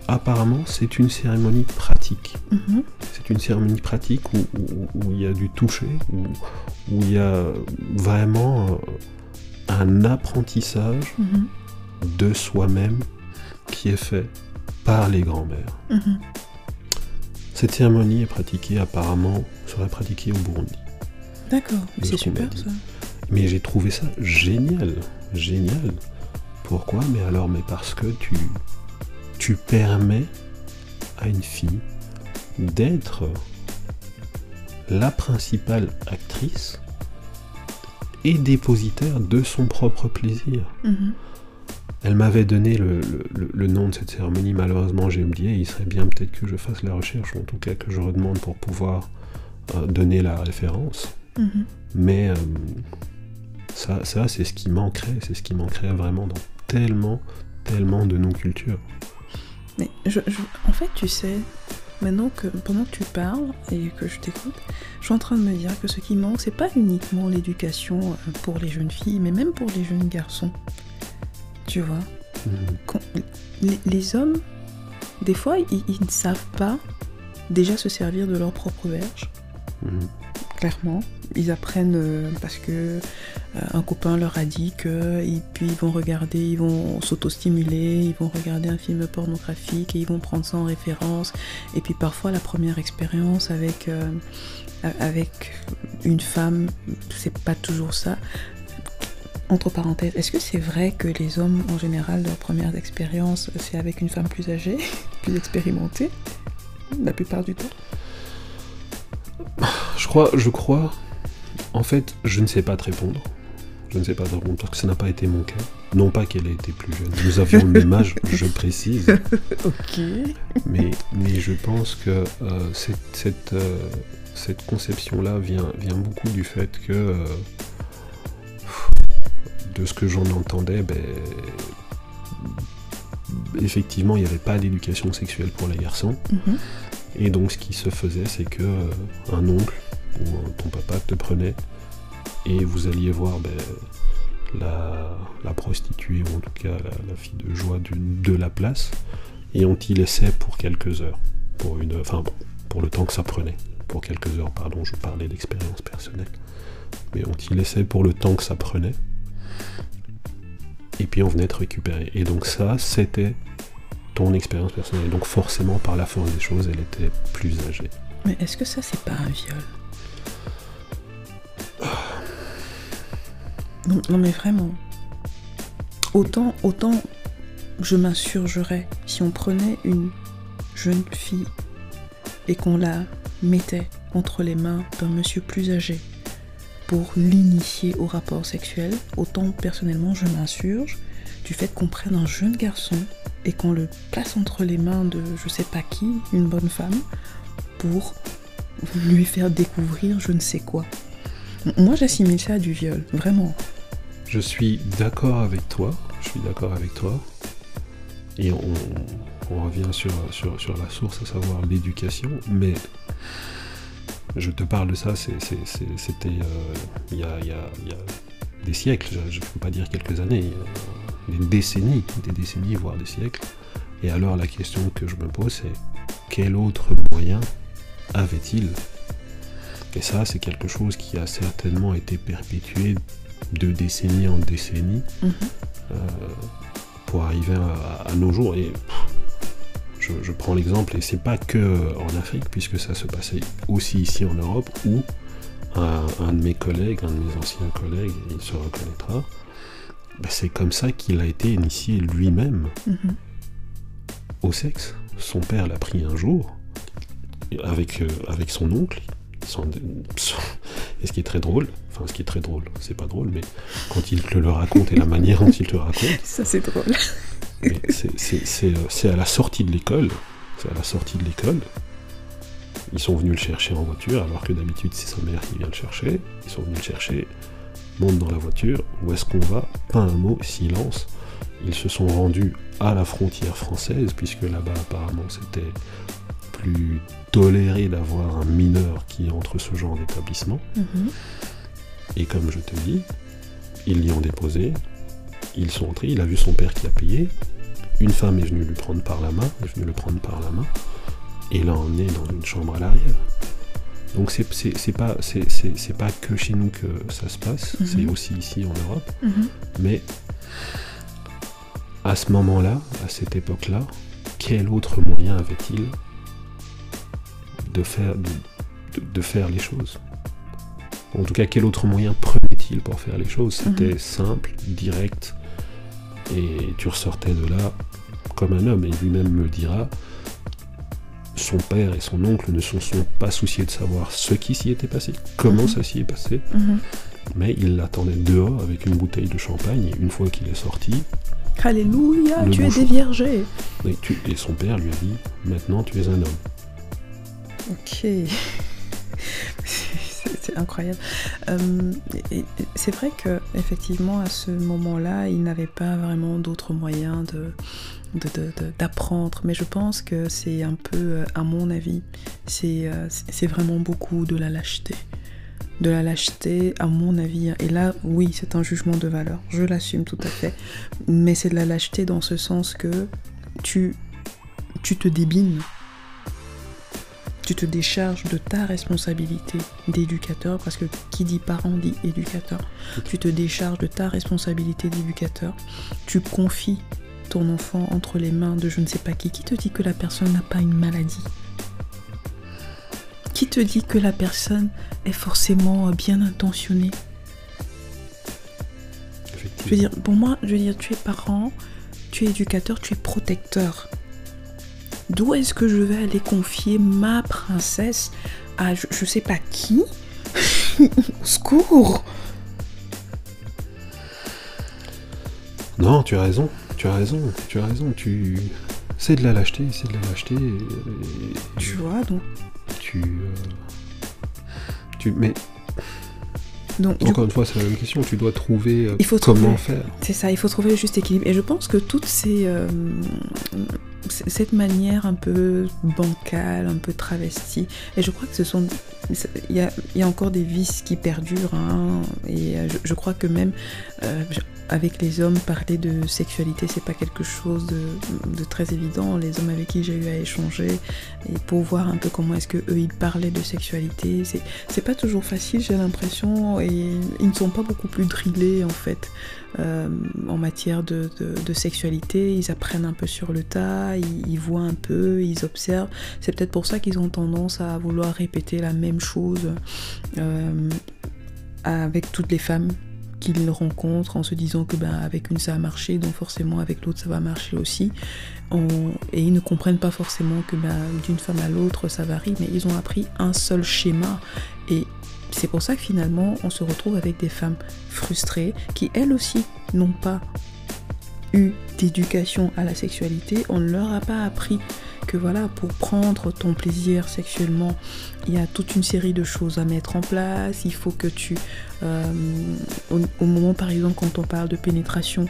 apparemment c'est une cérémonie pratique. Mhm. C'est une cérémonie pratique où, il y a du toucher, où, il y a vraiment euh, un apprentissage Mhm. de soi-même qui est fait par les grands-mères. Mhm. Cette cérémonie est pratiquée apparemment, serait pratiquée au Burundi. D'accord, c'est super ça. Mais j'ai trouvé ça génial, génial, pourquoi, mais alors, mais parce que tu, tu permets à une fille d'être la principale actrice et dépositaire de son propre plaisir. Mhm. Elle m'avait donné le, le- le nom de cette cérémonie, malheureusement j'ai oublié, il serait bien peut-être que je fasse la recherche, ou en tout cas que je redemande pour pouvoir euh, donner la référence. Mhm. Mais euh, ça, ça c'est ce qui manquerait, c'est ce qui manquerait vraiment dans tellement, tellement de nos cultures. Mais je, je- en fait, tu sais, maintenant que pendant que tu parles et que je t'écoute, je suis en train de me dire que ce qui manque, c'est pas uniquement l'éducation euh, pour les jeunes filles, mais même pour les jeunes garçons. Tu vois, Mhm. Quand- les, les hommes, des fois, ils, ils ne savent pas déjà se servir de leur propre verge. Mhm. Clairement. Ils apprennent euh, parce que euh, un copain leur a dit que ils vont regarder, ils vont s'auto-stimuler, ils vont regarder un film pornographique et ils vont prendre ça en référence. Et puis parfois la première expérience avec euh, avec une femme, c'est pas toujours ça. Entre parenthèses, est-ce que c'est vrai que les hommes en général leur première expérience c'est avec une femme plus âgée, plus expérimentée, la plupart du temps Je crois, je crois, en fait, je ne sais pas te répondre. Je ne sais pas te répondre parce que ça n'a pas été mon cas. Non pas qu'elle ait été plus jeune. Nous avions le même âge, je précise. Ok. Mais, mais je pense que euh, cette, cette, euh, cette conception-là vient, vient beaucoup du fait que, euh, de ce que j'en entendais, ben, effectivement, il n'y avait pas d'éducation sexuelle pour les garçons. Mhm. Et donc, ce qui se faisait, c'est que euh, un oncle ou ton papa te prenait et vous alliez voir ben, la, prostituée ou en tout cas la, fille de joie de la place et on t'y laissait pour quelques heures, pour une, enfin bon, pour le temps que ça prenait, pour quelques heures, pardon, je parlais d'expérience personnelle, mais on t'y laissait pour le temps que ça prenait. Et puis on venait te récupérer. Et donc ça, c'était ton expérience personnelle. Donc forcément, par la force des choses, elle était plus âgée. Mais est-ce que ça, c'est pas un viol? Non, non, mais vraiment. Autant, autant je m'insurgerais si on prenait une jeune fille et qu'on la mettait entre les mains d'un monsieur plus âgé pour l'initier au rapport sexuel, autant personnellement je m'insurge du fait qu'on prenne un jeune garçon et qu'on le place entre les mains de je sais pas qui, une bonne femme, pour lui faire découvrir je ne sais quoi. Moi j'assimile ça à du viol, vraiment. Je suis d'accord avec toi, je suis d'accord avec toi. Et on, revient sur, la source, à savoir l'éducation, mais je te parle de ça, c'était euh, il y, a, y des siècles, je ne peux pas dire quelques années, des décennies, des décennies, voire des siècles. Et alors la question que je me pose, c'est quel autre moyen avait-il? Et ça, c'est quelque chose qui a certainement été perpétué de décennie en décennie Mhm. euh, pour arriver à, à nos jours. Et pff, je, je prends l'exemple, et c'est pas que en Afrique, puisque ça se passait aussi ici en Europe, où un, un de mes collègues, un de mes anciens collègues, il se reconnaîtra, ben, c'est comme ça qu'il a été initié lui-même Mhm. au sexe. Son père l'a pris un jour avec, euh, avec son oncle. Son- son- et ce qui est très drôle, enfin ce qui est très drôle, c'est pas drôle, mais quand il te le raconte et la manière dont il te le raconte, Ça c'est drôle. euh, c'est à la sortie de l'école, c'est à la sortie de l'école. Ils sont venus le chercher en voiture, alors que d'habitude c'est sa mère qui vient le chercher. Ils sont venus le chercher, montent dans la voiture, où est-ce qu'on va Pas un mot, silence. Ils se sont rendus à la frontière française, puisque là-bas apparemment c'était plus toléré d'avoir un mineur qui entre ce genre d'établissement. Mhm. Et comme je te dis, ils l'y ont déposé, ils sont entrés, il a vu son père qui a payé, une femme est venue lui prendre par la main, est venue le prendre par la main, et l'a emmené dans une chambre à l'arrière. Donc c'est pas, c'est- pas que chez nous que ça se passe, Mhm. c'est aussi ici en Europe, Mhm. mais à ce moment-là, à cette époque-là, quel autre moyen avait-il de faire, de, de- de faire les choses? En tout cas, quel autre moyen prenait-il pour faire les choses? C'était simple, direct, Et tu ressortais de là comme un homme, et lui-même me dira, son père et son oncle ne se sont pas souciés de savoir ce qui s'y était passé, comment Mhm. ça s'y est passé, Mhm. mais il l'attendait dehors avec une bouteille de champagne, et une fois qu'il est sorti, Alléluia, tu es déviergé. et, tu- et son père lui a dit, maintenant tu es un homme. Ok. C'est incroyable. Euh, c'est vrai que effectivement à ce moment-là, il n'avait pas vraiment d'autres moyens de d'apprendre. Mais je pense que c'est un peu, euh, à mon avis, euh, c'est vraiment beaucoup de la lâcheté. De la lâcheté, à mon avis. Et là, oui, c'est un jugement de valeur. Je l'assume tout à fait. Mais c'est de la lâcheté dans ce sens que tu, tu te débines tu te décharges de ta responsabilité d'éducateur, parce que qui dit parent dit éducateur. Tu te décharges de ta responsabilité d'éducateur. Tu confies ton enfant entre les mains de je ne sais pas qui. Qui te dit que la personne n'a pas une maladie? Qui te dit que la personne est forcément bien intentionnée? Je veux dire, pour moi, je veux dire, tu es parent, tu es éducateur, tu es protecteur. D'où est-ce que je vais aller confier ma princesse à je, je sais pas qui? Au secours! Non, tu as raison, tu as raison, tu as raison, tu... C'est de la lâcheté, c'est de la lâcheté, et- et- Tu vois, donc, tu... euh, tu mais donc encore une fois, c'est la même question, tu dois trouver euh, Il faut comment trouver- faire. C'est ça, il faut trouver le juste équilibre. Et je pense que toutes ces. euh, cette manière un peu bancale, un peu travestie, et je crois que ce sont. Il y a, il y a encore des vices qui perdurent, hein, et euh, je, je crois que même euh, avec les hommes, parler de sexualité, c'est pas quelque chose de, très évident. Les hommes avec qui j'ai eu à échanger, pour voir un peu comment est-ce que eux ils parlaient de sexualité, c'est pas toujours facile, j'ai l'impression, et ils ne sont pas beaucoup plus drillés en fait euh, en matière de, sexualité. Ils apprennent un peu sur le tas, ils, ils voient un peu, ils observent. C'est peut-être pour ça qu'ils ont tendance à vouloir répéter la même chose euh, avec toutes les femmes qu'ils rencontrent en se disant que ben, avec une ça a marché, donc forcément avec l'autre ça va marcher aussi. Et ils ne comprennent pas forcément que ben, d'une femme à l'autre ça varie, mais ils ont appris un seul schéma. Et c'est pour ça que finalement on se retrouve avec des femmes frustrées qui elles aussi n'ont pas eu d'éducation à la sexualité. On ne leur a pas appris que voilà, pour prendre ton plaisir sexuellement, il y a toute une série de choses à mettre en place. Il faut que tu, euh, au, moment par exemple quand on parle de pénétration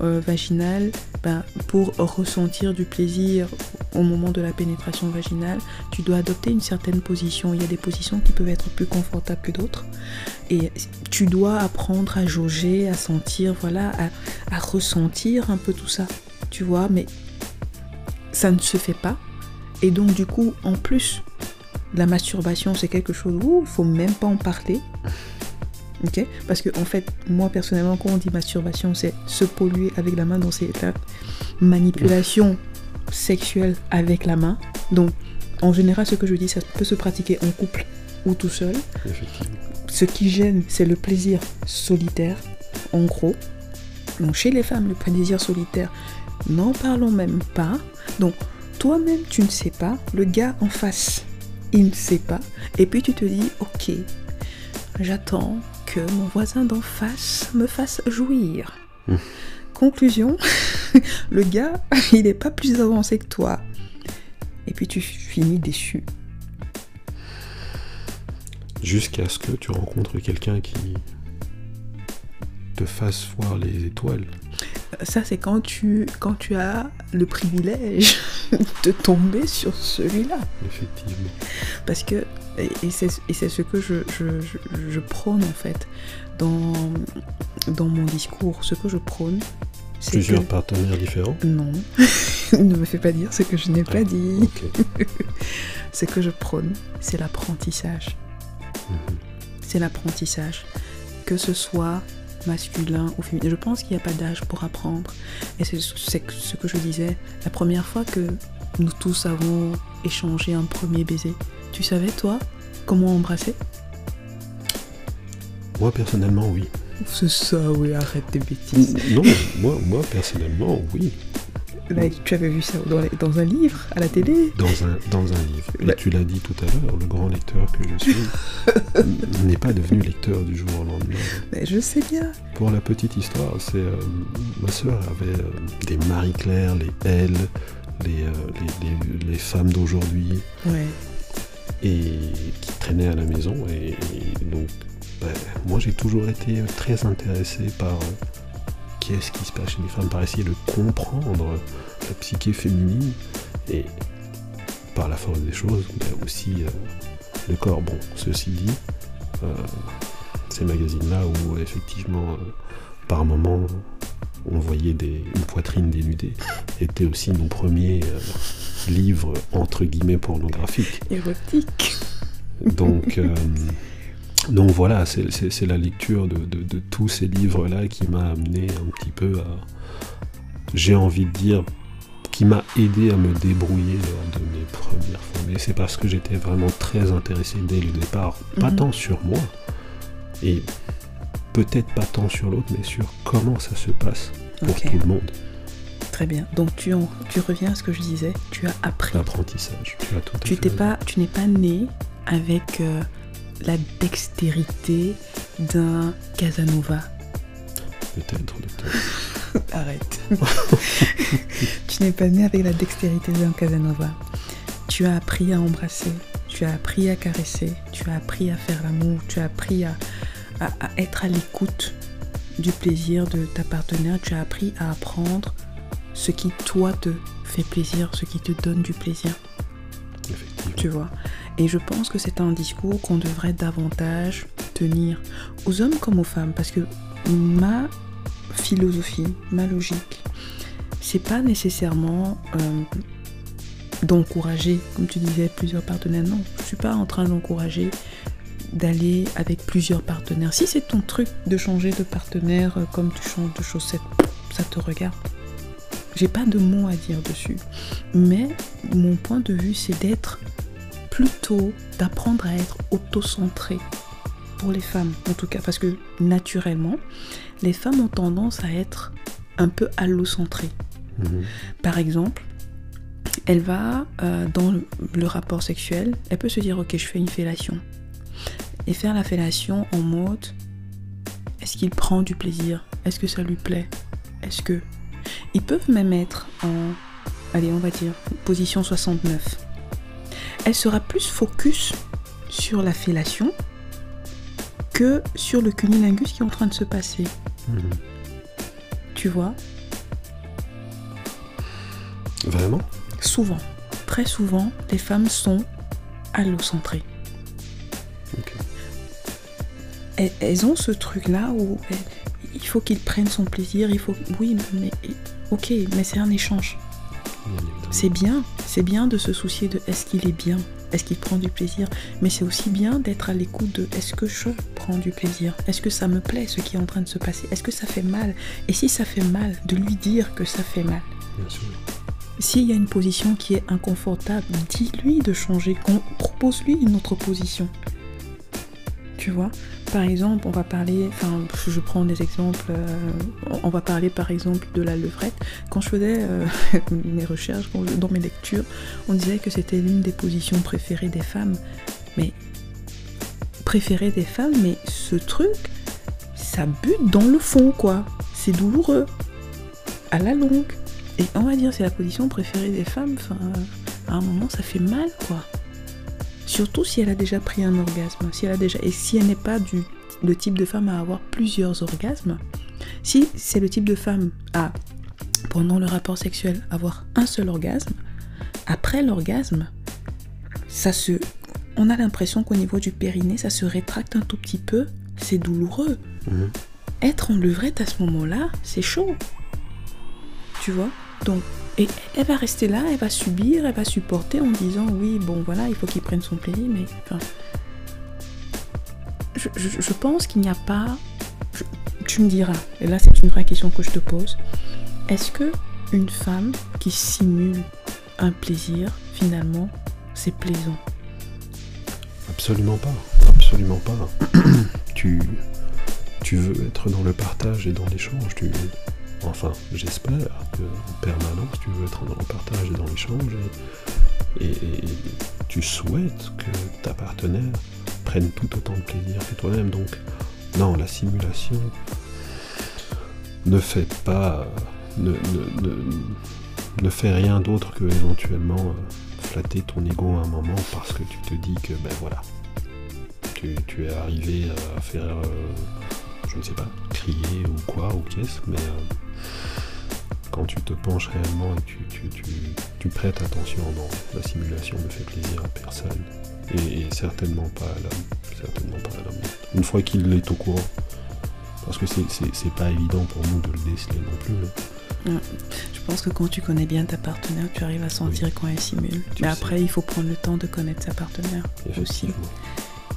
euh, vaginale, ben, pour ressentir du plaisir au moment de la pénétration vaginale, tu dois adopter une certaine position. Il y a des positions qui peuvent être plus confortables que d'autres. Et tu dois apprendre à jauger, à sentir, voilà, à ressentir un peu tout ça. Tu vois, mais ça ne se fait pas. Et donc du coup, en plus, la masturbation, c'est quelque chose où il faut même pas en parler. Ok? Parce que en fait, moi personnellement, quand on dit masturbation, c'est se polluer avec la main, donc c'est la manipulation sexuelle avec la main. Donc, en général, ce que je dis, ça peut se pratiquer en couple ou tout seul. Ce qui gêne, c'est le plaisir solitaire, en gros. Donc chez les femmes, le plaisir solitaire, n'en parlons même pas. Donc toi-même, tu ne sais pas, le gars en face, il ne sait pas. Et puis tu te dis, ok, j'attends que mon voisin d'en face me fasse jouir. Mmh. Conclusion, le gars, il n'est pas plus avancé que toi. Et puis tu finis déçu. Jusqu'à ce que tu rencontres quelqu'un qui te fasse voir les étoiles. Ça, c'est quand tu, quand tu as le privilège de tomber sur celui-là. Effectivement. Parce que, et, c'est ce que je, je, je- je prône en fait dans, dans mon discours. Ce que je prône, Plusieurs que... partenaires différents. Non, ne me fais pas dire ce que je n'ai pas Ah, dit. Ce que je prône, c'est l'apprentissage. Mhm. c'est l'apprentissage. Que ce soit masculin ou féminin. Je pense qu'il n'y a pas d'âge pour apprendre. Et c'est ce que je disais. La première fois que nous tous avons échangé un premier baiser, tu savais, toi, comment embrasser? Moi personnellement, oui. C'est ça, oui, arrête tes bêtises. Non, moi, moi personnellement, oui. Tu avais vu ça dans, les- dans un livre, à la télé Dans un, dans un livre. Et Bah- tu l'as dit tout à l'heure, le grand lecteur que je suis n'est pas devenu lecteur du jour au lendemain. Mais Je sais bien. Pour la petite histoire, c'est euh, ma sœur avait euh, des Marie-Claire, les Elle, les, euh, les, les- les femmes d'aujourd'hui, Ouais. et qui traînaient à la maison. Et, et donc, ben, moi, j'ai toujours été très intéressé par euh, qu'est-ce qui se passe chez les femmes, par essayer de comprendre la psyché féminine et par la force des choses, mais aussi euh, le corps. Bon, ceci dit, euh, ces magazines-là où effectivement, euh, par moments, on voyait des, une poitrine dénudée, étaient aussi nos premiers livres entre guillemets pornographiques. Érotique. Donc, donc voilà, c'est la lecture de, de- de tous ces livres-là qui m'a amené un petit peu à, j'ai envie de dire, qui m'a aidé à me débrouiller lors de mes premières fois. Mais c'est parce que j'étais vraiment très intéressé dès le départ, pas Mhm. tant sur moi, et peut-être pas tant sur l'autre, mais sur comment ça se passe pour Ok. tout le monde. Très bien. Donc tu, en- tu reviens à ce que je disais. Tu as appris. L'apprentissage, tu as tout à Tu fait t'es raison. pas, tu n'es pas né avec euh, la dextérité d'un Casanova. Peut-être, peut-être. Arrête. tu n'es pas né avec la dextérité d'un Casanova. Tu as appris à embrasser, tu as appris à caresser, tu as appris à faire l'amour, tu as appris à, à- à être à l'écoute du plaisir de ta partenaire, tu as appris à apprendre ce qui toi te fait plaisir, ce qui te donne du plaisir. Tu vois. Et je pense que c'est un discours qu'on devrait davantage tenir aux hommes comme aux femmes, parce que ma philosophie, ma logique, c'est pas nécessairement euh, d'encourager, comme tu disais, plusieurs partenaires. Non, je suis pas en train d'encourager d'aller avec plusieurs partenaires. Si c'est ton truc de changer de partenaire euh, comme tu changes de chaussettes, ça te regarde. J'ai pas de mots à dire dessus. Mais mon point de vue, c'est d'être plutôt, d'apprendre à être autocentré. Pour les femmes, en tout cas, parce que naturellement, les femmes ont tendance à être un peu allocentrées. Mhm. Par exemple, elle va euh, dans le, le rapport sexuel, elle peut se dire ok je fais une fellation. Et faire la fellation en mode est-ce qu'il prend du plaisir? Est-ce que ça lui plaît? Est-ce que... Ils peuvent même être en, allez on va dire, position 69. Elle sera plus focus sur la fellation que sur le cunilingus qui est en train de se passer. Mhm. Tu vois? Vraiment? Souvent, très souvent, les femmes sont allocentrées. Ok. Elles, elles ont ce truc-là où elles- il faut qu'ils prennent son plaisir, il faut... Oui, mais... Ok, mais c'est un échange. C'est bien, c'est bien de se soucier de est-ce qu'il est bien, est-ce qu'il prend du plaisir, mais c'est aussi bien d'être à l'écoute de est-ce que je prends du plaisir, est-ce que ça me plaît ce qui est en train de se passer, est-ce que ça fait mal, et si ça fait mal, de lui dire que ça fait mal. Bien sûr. S'il y a une position qui est inconfortable, dis-lui de changer, propose-lui une autre position. Tu vois Par exemple, on va parler, enfin, je prends des exemples, euh, on va parler par exemple de la levrette. Quand je faisais euh, mes recherches, dans mes lectures, on disait que c'était l'une des positions préférées des femmes. Mais préférée des femmes, mais ce truc, ça bute dans le fond, quoi. C'est douloureux. À la longue. Et on va dire c'est la position préférée des femmes, à un moment ça fait mal quoi. Surtout si elle a déjà pris un orgasme, si elle a déjà et si elle n'est pas du le type de femme à avoir plusieurs orgasmes. Si c'est le type de femme à pendant le rapport sexuel avoir un seul orgasme, après l'orgasme, ça se on a l'impression qu'au niveau du périnée, ça se rétracte un tout petit peu, c'est douloureux. Mhm. Être en levrette à ce moment-là, c'est chaud. Tu vois? Donc, et elle va rester là, elle va subir, elle va supporter en disant oui, bon voilà, il faut qu'il prenne son plaisir, mais enfin. Je, pense qu'il n'y a pas. tu me diras, et là c'est une vraie question que je te pose. Est-ce que une femme qui simule un plaisir, finalement, c'est plaisant? Absolument pas. Absolument pas. tu, tu veux être dans le partage et dans l'échange. Tu, enfin, j'espère que en permanence, tu veux être dans le partage et dans l'échange. Et, tu souhaites que ta partenaire prenne tout autant de plaisir que toi-même. Donc, non, la simulation ne fait pas. ne, ne, fait rien d'autre que éventuellement euh, flatter ton ego à un moment parce que tu te dis que, ben voilà, tu, es arrivé à faire, euh, je ne sais pas, crier ou quoi, ou qu'est-ce, mais euh, quand tu te penches réellement et tu, tu, prêtes attention, non, la simulation ne fait plaisir à personne. Et, certainement pas à l'homme. Certainement pas à l'homme. Une fois qu'il est au courant. Parce que c'est pas évident pour nous de le déceler non plus. Je pense que quand tu connais bien ta partenaire, tu arrives à sentir quand elle simule. Mais après, il faut prendre le temps de connaître sa partenaire aussi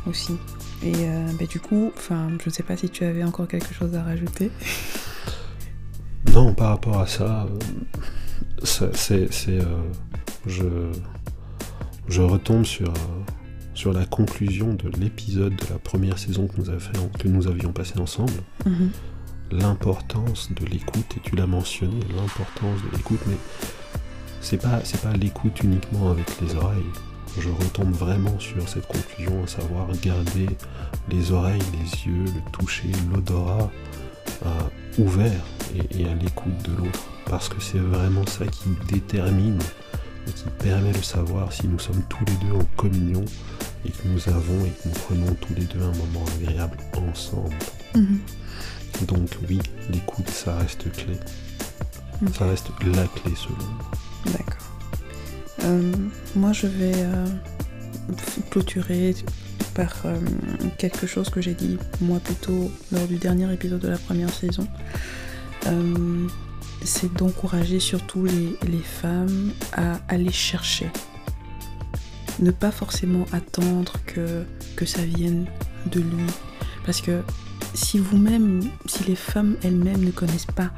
aussi. Et euh, bah, du coup, enfin, je ne sais pas si tu avais encore quelque chose à rajouter. Non, par rapport à ça, euh, c'est, euh, je, je retombe sur, sur la conclusion de l'épisode de la première saison que nous, fait, que nous avions passé ensemble. Mhm. L'importance de l'écoute, et tu l'as mentionné, l'importance de l'écoute, mais c'est pas, pas l'écoute uniquement avec les oreilles je retombe vraiment sur cette conclusion, à savoir garder les oreilles, les yeux, le toucher, l'odorat euh, ouvert et, à l'écoute de l'autre. Parce que c'est vraiment ça qui détermine et qui permet de savoir si nous sommes tous les deux en communion et que nous avons et que nous prenons tous les deux un moment agréable ensemble. Mhm. Donc oui, l'écoute, ça reste clé. Ça reste la clé selon moi. D'accord. Euh, moi, je vais euh, clôturer par euh, quelque chose que j'ai dit moi plutôt lors du dernier épisode de la première saison. c'est d'encourager surtout les, femmes à aller chercher. Ne pas forcément attendre que, que ça vienne de lui. Parce que si vous-même, si les femmes elles-mêmes ne connaissent pas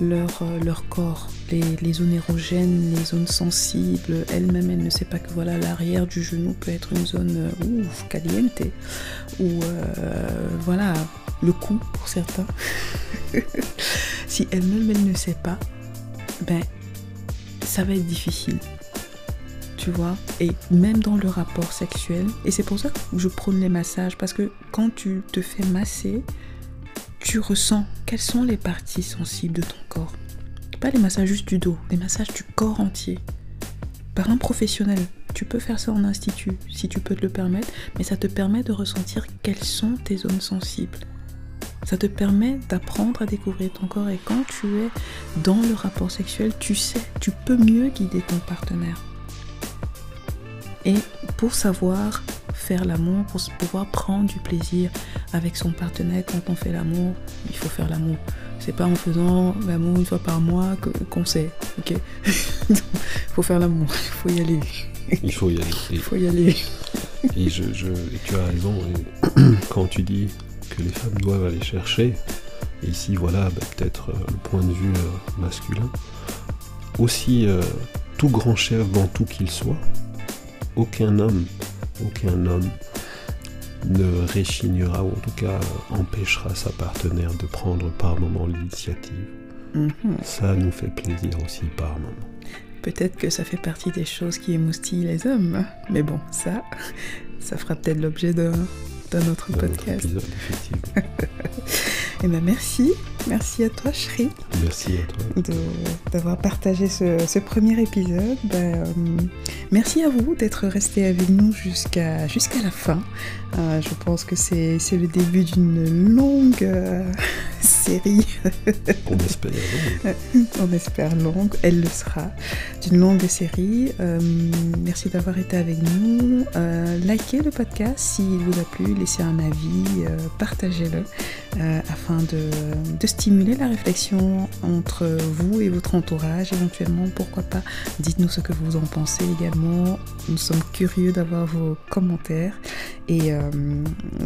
leur, euh, leur corps, les, zones érogènes, les zones sensibles. Elle-même, elle ne sait pas que voilà l'arrière du genou peut être une zone euh, ouf, caliente, ou euh, voilà le cou pour certains. si elle-même, elle ne sait pas, ben ça va être difficile. Tu vois, et même dans le rapport sexuel, et c'est pour ça que je prône les massages, parce que quand tu te fais masser, tu ressens quelles sont les parties sensibles de ton corps? Pas les massages juste du dos, les massages du corps entier. Par un professionnel. Tu peux faire ça en institut si tu peux te le permettre, mais ça te permet de ressentir quelles sont tes zones sensibles. Ça te permet d'apprendre à découvrir ton corps et quand tu es dans le rapport sexuel, tu sais, tu peux mieux guider ton partenaire. Et pour savoir faire l'amour, pour pouvoir prendre du plaisir avec son partenaire quand on fait l'amour, il faut faire l'amour. C'est pas en faisant l'amour une fois par mois qu'on sait, ok? Il faut faire l'amour, il faut y aller. Il faut y aller. Il faut y aller. Et, je, tu as raison, quand tu dis que les femmes doivent aller chercher, et ici voilà bah, peut-être euh, le point de vue euh, masculin, aussi euh, tout grand chef dans tout qu'il soit, aucun homme aucun homme ne réchignera ou en tout cas empêchera sa partenaire de prendre par moment l'initiative. Mhm. Ça nous fait plaisir aussi par moment. Peut-être que ça fait partie des choses qui émoustillent les hommes, mais bon, ça, ça fera peut-être l'objet d'un autre podcast. épisode, effectivement. Eh bien, merci. Merci à toi, Shri. Merci à toi. D'avoir partagé ce, premier épisode. Ben, euh, merci à vous d'être resté avec nous jusqu'à jusqu'à la fin. Euh, je pense que c'est le début d'une longue euh, série. On espère longue. On espère longue. Elle le sera. D'une longue série. merci d'avoir été avec nous. likez le podcast s'il vous a plu. Laissez un avis. Partagez-le afin de, stimuler la réflexion entre vous et votre entourage éventuellement. Pourquoi pas Dites-nous ce que vous en pensez également. Nous sommes curieux d'avoir vos commentaires. Et euh,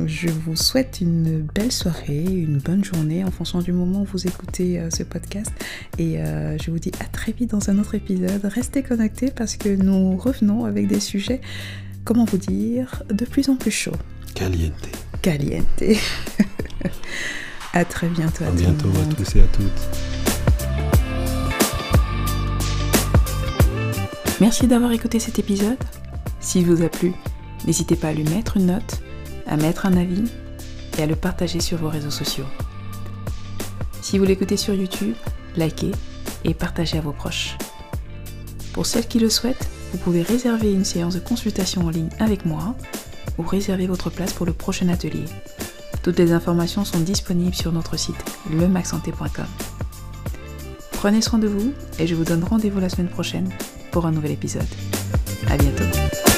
je vous souhaite une belle soirée, une bonne journée en fonction du moment où vous écoutez euh, ce podcast. Et euh, je vous dis à très vite dans un autre épisode. Restez connectés parce que nous revenons avec des sujets, comment vous dire, de plus en plus chauds. Caliente. Caliente. À très bientôt. À, bientôt à tous et à toutes. Merci d'avoir écouté cet épisode. S'il vous a plu, n'hésitez pas à lui mettre une note, à mettre un avis et à le partager sur vos réseaux sociaux. Si vous l'écoutez sur YouTube, likez et partagez à vos proches. Pour celles qui le souhaitent, vous pouvez réserver une séance de consultation en ligne avec moi ou réserver votre place pour le prochain atelier. Toutes les informations sont disponibles sur notre site lemaxsanté.com. Prenez soin de vous et je vous donne rendez-vous la semaine prochaine pour un nouvel épisode. À bientôt.